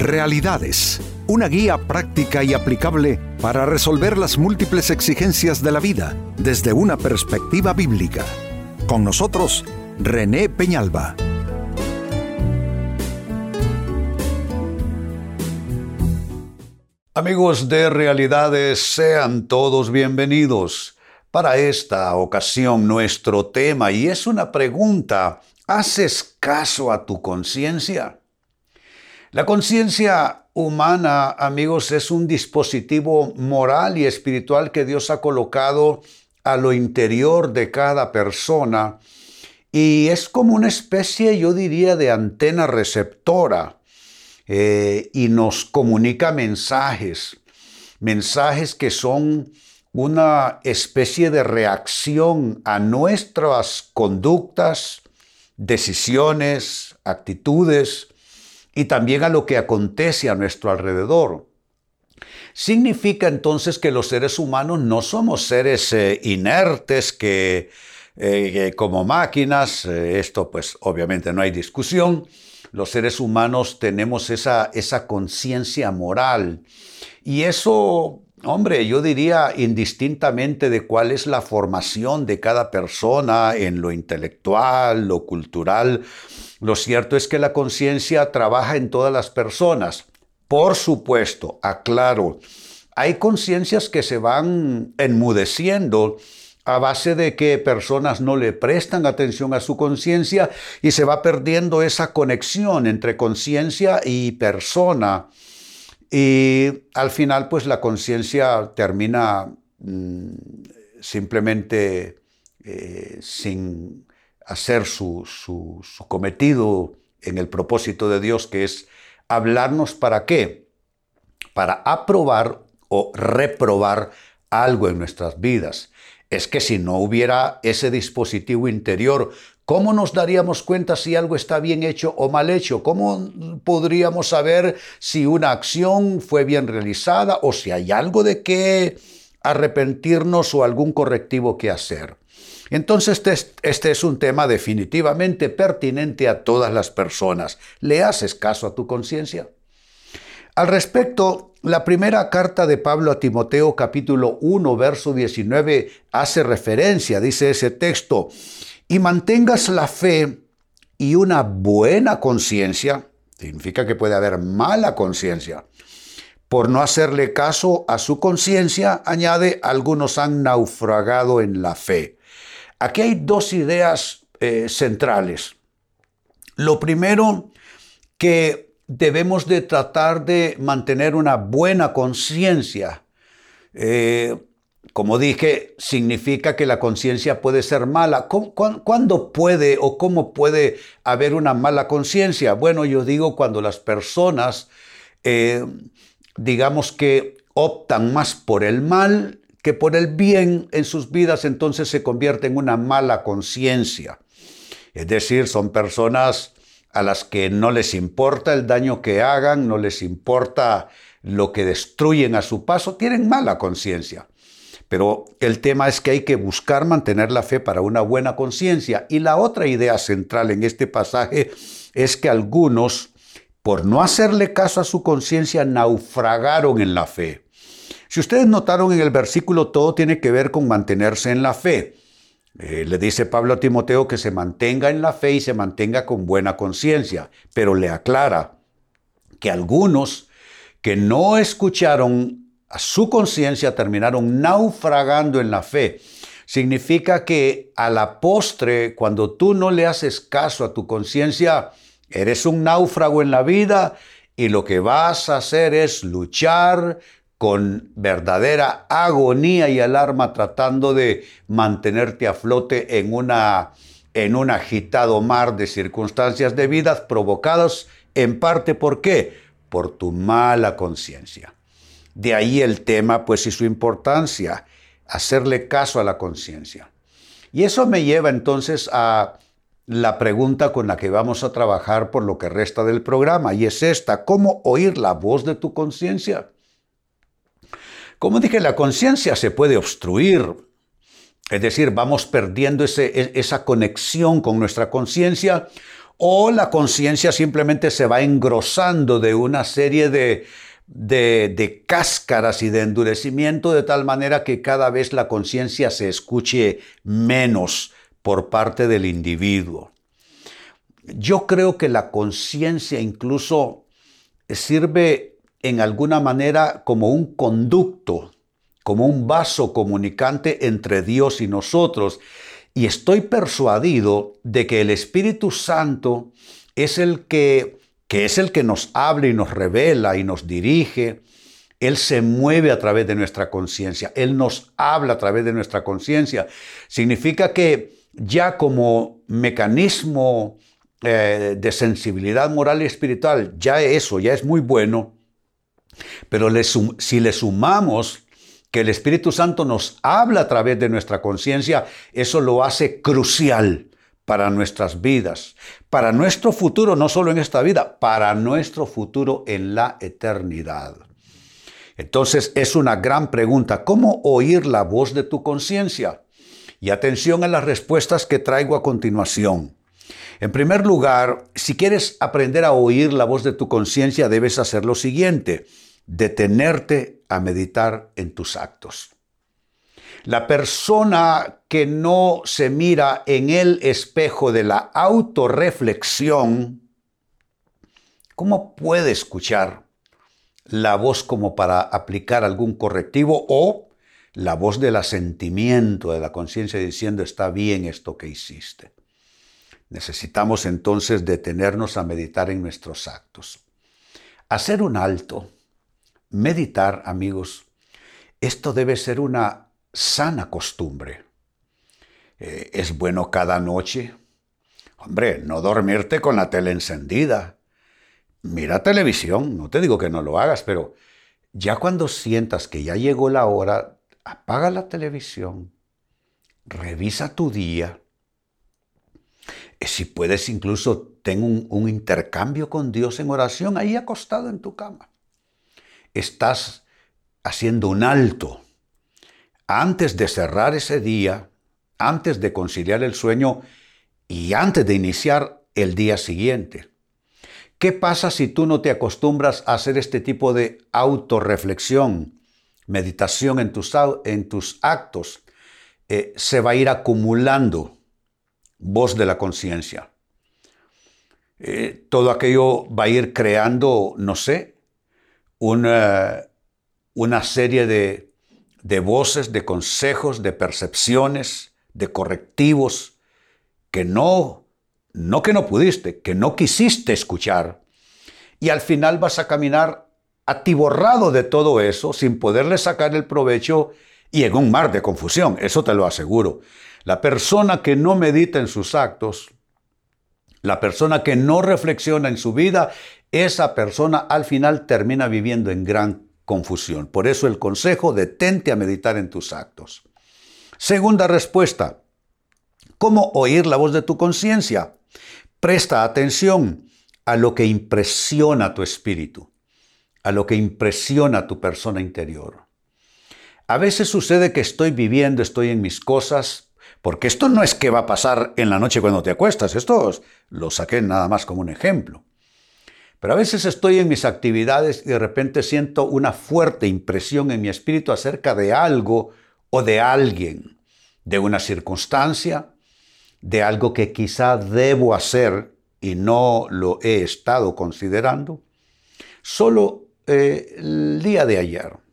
Realidades, una guía práctica y aplicable para resolver las múltiples exigencias de la vida desde una perspectiva bíblica. Con nosotros, René Peñalba. Amigos de Realidades, sean todos bienvenidos. Para esta ocasión nuestro tema, y es una pregunta, ¿haces caso a tu conciencia? La conciencia humana, amigos, es un dispositivo moral y espiritual que Dios ha colocado a lo interior de cada persona y es como una especie, yo diría, de antena receptora eh, y nos comunica mensajes, mensajes que son una especie de reacción a nuestras conductas, decisiones, actitudes, y también a lo que acontece a nuestro alrededor. Significa entonces que los seres humanos no somos seres eh, inertes que eh, como máquinas, eh, esto pues obviamente no hay discusión, los seres humanos tenemos esa, esa conciencia moral y eso, hombre, yo diría indistintamente de cuál es la formación de cada persona en lo intelectual, lo cultural, lo cierto es que la conciencia trabaja en todas las personas. Por supuesto, aclaro, hay conciencias que se van enmudeciendo a base de que personas no le prestan atención a su conciencia y se va perdiendo esa conexión entre conciencia y persona. Y al final, pues la conciencia termina mm, simplemente eh, sin hacer su, cometido en el propósito de Dios, que es hablarnos para qué? Para aprobar o reprobar algo en nuestras vidas. Es que si no hubiera ese dispositivo interior, ¿cómo nos daríamos cuenta si algo está bien hecho o mal hecho? ¿Cómo podríamos saber si una acción fue bien realizada o si hay algo de qué arrepentirnos o algún correctivo que hacer? Entonces este es un tema definitivamente pertinente a todas las personas. ¿Le haces caso a tu conciencia? Al respecto, la primera carta de Pablo a Timoteo capítulo 1 verso 19 hace referencia, dice ese texto, y mantengas la fe y una buena conciencia, significa que puede haber mala conciencia. Por no hacerle caso a su conciencia, añade, algunos han naufragado en la fe. Aquí hay dos ideas eh, centrales. Lo primero, que debemos de tratar de mantener una buena conciencia. Eh, como dije, significa que la conciencia puede ser mala. ¿Cuándo puede o cómo puede haber una mala conciencia? Bueno, yo digo cuando las personas, eh, digamos que optan más por el mal que por el bien en sus vidas entonces se convierte en una mala conciencia. Es decir, son personas a las que no les importa el daño que hagan, no les importa lo que destruyen a su paso, tienen mala conciencia. Pero el tema es que hay que buscar mantener la fe para una buena conciencia. Y la otra idea central en este pasaje es que algunos, por no hacerle caso a su conciencia, naufragaron en la fe. Si ustedes notaron en el versículo, todo tiene que ver con mantenerse en la fe. Eh, le dice Pablo a Timoteo que se mantenga en la fe y se mantenga con buena conciencia, pero le aclara que algunos que no escucharon a su conciencia terminaron naufragando en la fe. Significa que a la postre, cuando tú no le haces caso a tu conciencia, eres un náufrago en la vida y lo que vas a hacer es luchar, con verdadera agonía y alarma tratando de mantenerte a flote en, una, en un agitado mar de circunstancias de vida provocadas en parte por qué? Por tu mala conciencia. De ahí el tema, pues, y su importancia, hacerle caso a la conciencia. Y eso me lleva entonces a la pregunta con la que vamos a trabajar por lo que resta del programa, y es esta, ¿cómo oír la voz de tu conciencia? Como dije, la conciencia se puede obstruir, es decir, vamos perdiendo e, esa conexión con nuestra conciencia o la conciencia simplemente se va engrosando de una serie de, de, cáscaras y de endurecimiento de tal manera que cada vez la conciencia se escuche menos por parte del individuo. Yo creo que la conciencia incluso sirve en alguna manera como un conducto, como un vaso comunicante entre Dios y nosotros. Y estoy persuadido de que el Espíritu Santo es el que, que es el que nos habla y nos revela y nos dirige. Él se mueve a través de nuestra conciencia. Él nos habla a través de nuestra conciencia. Significa que ya como mecanismo eh, de sensibilidad moral y espiritual, ya eso ya es muy bueno. Pero si le sumamos que el Espíritu Santo nos habla a través de nuestra conciencia, eso lo hace crucial para nuestras vidas, para nuestro futuro, no solo en esta vida, para nuestro futuro en la eternidad. Entonces es una gran pregunta, ¿cómo oír la voz de tu conciencia? Y atención a las respuestas que traigo a continuación. En primer lugar, si quieres aprender a oír la voz de tu conciencia, debes hacer lo siguiente detenerte a meditar en tus actos. La persona que no se mira en el espejo de la autorreflexión, ¿cómo puede escuchar la voz como para aplicar algún correctivo o la voz del asentimiento de la conciencia diciendo está bien esto que hiciste? Necesitamos entonces detenernos a meditar en nuestros actos. Hacer un alto meditar, amigos, esto debe ser una sana costumbre. Eh, es bueno cada noche. Hombre, no dormirte con la tele encendida. Mira televisión, no te digo que no lo hagas, pero ya cuando sientas que ya llegó la hora, apaga la televisión, revisa tu día. Si puedes, incluso ten un, intercambio con Dios en oración ahí acostado en tu cama estás haciendo un alto antes de cerrar ese día, antes de conciliar el sueño y antes de iniciar el día siguiente. ¿Qué pasa si tú no te acostumbras a hacer este tipo de autorreflexión, meditación en tus, en tus actos? Eh, se va a ir acumulando voz de la conciencia. Eh, todo aquello va a ir creando, no sé, una, una serie de, de voces, de consejos, de percepciones, de correctivos que no, no que no pudiste, que no quisiste escuchar. Y al final vas a caminar atiborrado de todo eso, sin poderle sacar el provecho y en un mar de confusión, eso te lo aseguro. La persona que no medita en sus actos, la persona que no reflexiona en su vida esa persona al final termina viviendo en gran confusión. Por eso el consejo, detente a meditar en tus actos. Segunda respuesta, ¿cómo oír la voz de tu conciencia? Presta atención a lo que impresiona tu espíritu, a lo que impresiona tu persona interior. A veces sucede que estoy viviendo, estoy en mis cosas, porque esto no es que va a pasar en la noche cuando te acuestas, esto lo saqué nada más como un ejemplo. Pero a veces estoy en mis actividades y de repente siento una fuerte impresión en mi espíritu acerca de algo o de alguien, de una circunstancia, de algo que quizá debo hacer y no lo he estado considerando. Solo eh, el día de ayer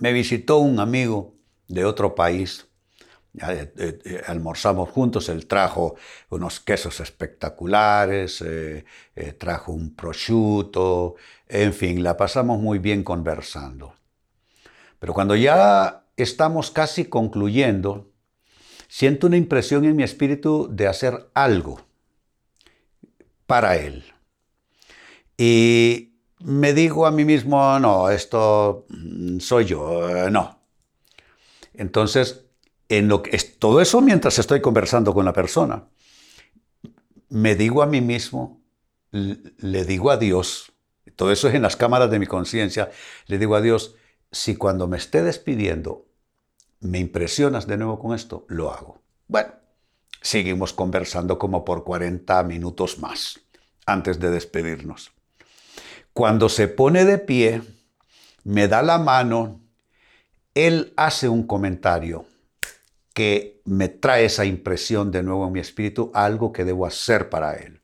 me visitó un amigo de otro país eh, eh, almorzamos juntos, él trajo unos quesos espectaculares, eh, trajo un prosciutto, en fin, la pasamos muy bien conversando. Pero cuando ya estamos casi concluyendo, siento una impresión en mi espíritu de hacer algo para él. Y me digo a mí mismo, no, esto mm, soy yo, no. Entonces en lo que todo eso mientras estoy conversando con la persona. Me digo a mí mismo, le digo a Dios, todo eso es en las cámaras de mi conciencia, le digo a Dios, si cuando me esté despidiendo me impresionas de nuevo con esto, lo hago. Bueno, Seguimos conversando como por 40 minutos más antes de despedirnos. Cuando se pone de pie, me da la mano, él hace un comentario que me trae esa impresión de nuevo en mi espíritu, algo que debo hacer para él.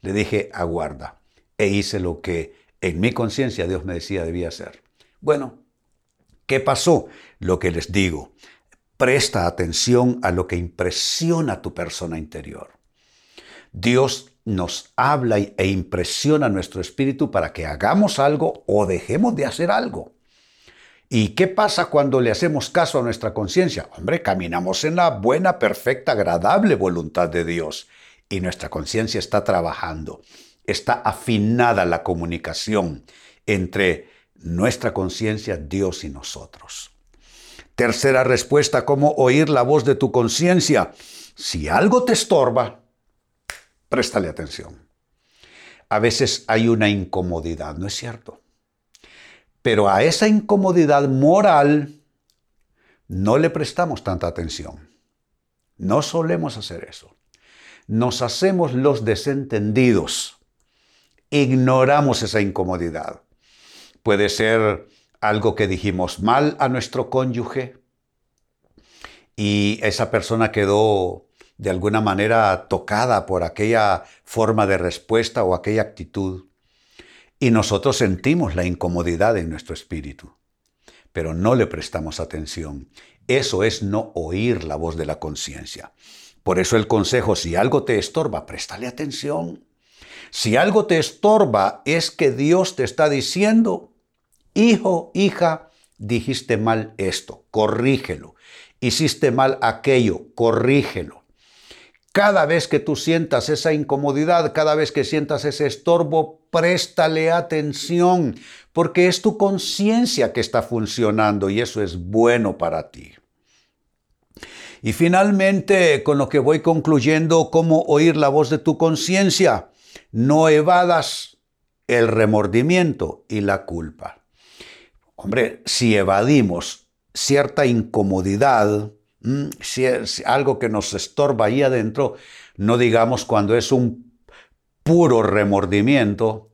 Le dije, aguarda, e hice lo que en mi conciencia Dios me decía debía hacer. Bueno, ¿qué pasó? Lo que les digo, presta atención a lo que impresiona tu persona interior. Dios nos habla e impresiona nuestro espíritu para que hagamos algo o dejemos de hacer algo. ¿Y qué pasa cuando le hacemos caso a nuestra conciencia? Hombre, caminamos en la buena, perfecta, agradable voluntad de Dios y nuestra conciencia está trabajando. Está afinada la comunicación entre nuestra conciencia, Dios y nosotros. Tercera respuesta, ¿cómo oír la voz de tu conciencia? Si algo te estorba, Préstale atención. A veces hay una incomodidad, ¿no es cierto? Pero a esa incomodidad moral no le prestamos tanta atención. No solemos hacer eso. Nos hacemos los desentendidos. Ignoramos esa incomodidad. Puede ser algo que dijimos mal a nuestro cónyuge y esa persona quedó de alguna manera tocada por aquella forma de respuesta o aquella actitud. Y nosotros sentimos la incomodidad en nuestro espíritu, pero no le prestamos atención. Eso es no oír la voz de la conciencia. Por eso el consejo, si algo te estorba, préstale atención. Si algo te estorba, es que Dios te está diciendo, hijo, hija, dijiste mal esto, corrígelo. Hiciste mal aquello, corrígelo. Cada vez que tú sientas esa incomodidad, cada vez que sientas ese estorbo, préstale atención, porque es tu conciencia que está funcionando y eso es bueno para ti. Y finalmente, con lo que voy concluyendo, cómo oír la voz de tu conciencia. No evadas el remordimiento y la culpa. Hombre, si evadimos cierta incomodidad, si es algo que nos estorba ahí adentro, no digamos cuando es un puro remordimiento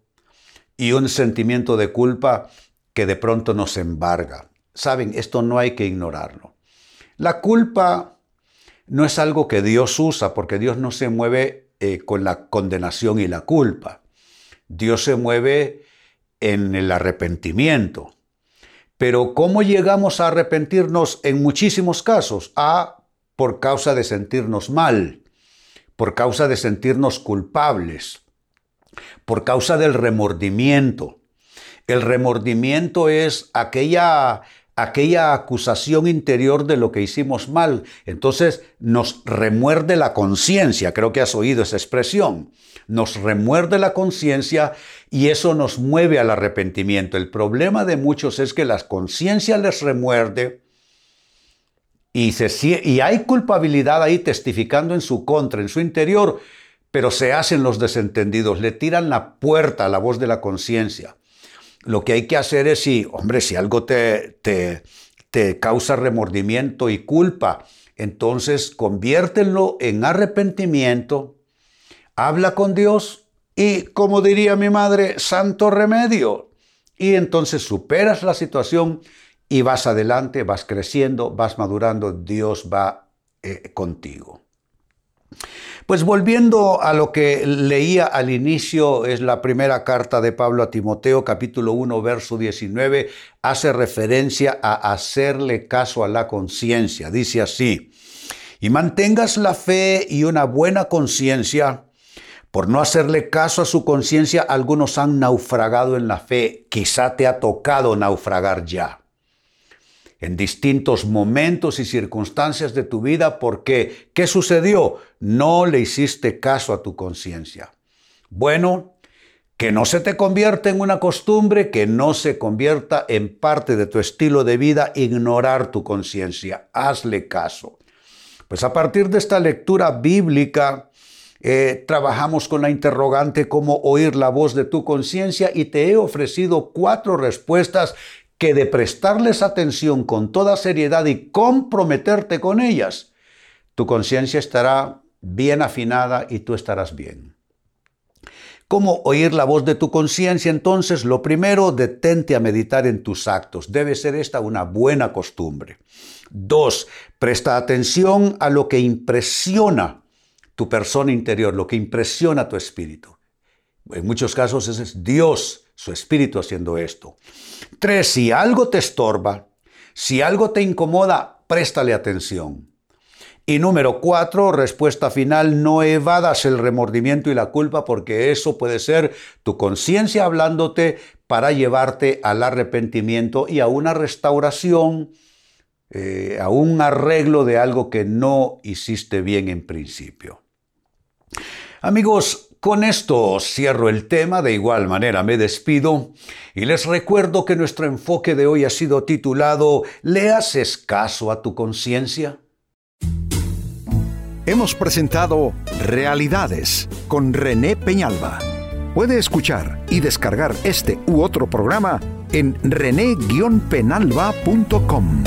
y un sentimiento de culpa que de pronto nos embarga. Saben, esto no hay que ignorarlo. La culpa no es algo que Dios usa porque Dios no se mueve eh, con la condenación y la culpa. Dios se mueve en el arrepentimiento. Pero ¿cómo llegamos a arrepentirnos en muchísimos casos? A por causa de sentirnos mal, por causa de sentirnos culpables, por causa del remordimiento. El remordimiento es aquella aquella acusación interior de lo que hicimos mal. Entonces nos remuerde la conciencia, creo que has oído esa expresión. Nos remuerde la conciencia y eso nos mueve al arrepentimiento. El problema de muchos es que la conciencia les remuerde y, y hay culpabilidad ahí testificando en su contra, en su interior, pero se hacen los desentendidos, le tiran la puerta a la voz de la conciencia. Lo que hay que hacer es si, hombre, si algo te, te, te causa remordimiento y culpa, entonces conviértelo en arrepentimiento, habla con Dios y, como diría mi madre, santo remedio. Y entonces superas la situación y vas adelante, vas creciendo, vas madurando, Dios va eh, contigo. Pues volviendo a lo que leía al inicio, es la primera carta de Pablo a Timoteo, capítulo 1, verso 19, hace referencia a hacerle caso a la conciencia. Dice así, y mantengas la fe y una buena conciencia. Por no hacerle caso a su conciencia, algunos han naufragado en la fe. Quizá te ha tocado naufragar ya en distintos momentos y circunstancias de tu vida porque, ¿qué sucedió? No le hiciste caso a tu conciencia. Bueno, que no se te convierta en una costumbre, que no se convierta en parte de tu estilo de vida ignorar tu conciencia. Hazle caso. Pues a partir de esta lectura bíblica, eh, trabajamos con la interrogante cómo oír la voz de tu conciencia y te he ofrecido cuatro respuestas que de prestarles atención con toda seriedad y comprometerte con ellas, tu conciencia estará bien afinada y tú estarás bien. ¿Cómo oír la voz de tu conciencia? Entonces, lo primero, detente a meditar en tus actos. Debe ser esta una buena costumbre. Dos, presta atención a lo que impresiona tu persona interior, lo que impresiona tu espíritu. En muchos casos es Dios, su espíritu haciendo esto. Tres, si algo te estorba, si algo te incomoda, préstale atención. Y número cuatro, respuesta final, no evadas el remordimiento y la culpa porque eso puede ser tu conciencia hablándote para llevarte al arrepentimiento y a una restauración, eh, a un arreglo de algo que no hiciste bien en principio. Amigos, con esto cierro el tema, de igual manera me despido y les recuerdo que nuestro enfoque de hoy ha sido titulado ¿Le haces caso a tu conciencia? Hemos presentado Realidades con René Peñalba. Puede escuchar y descargar este u otro programa en rene-penalba.com.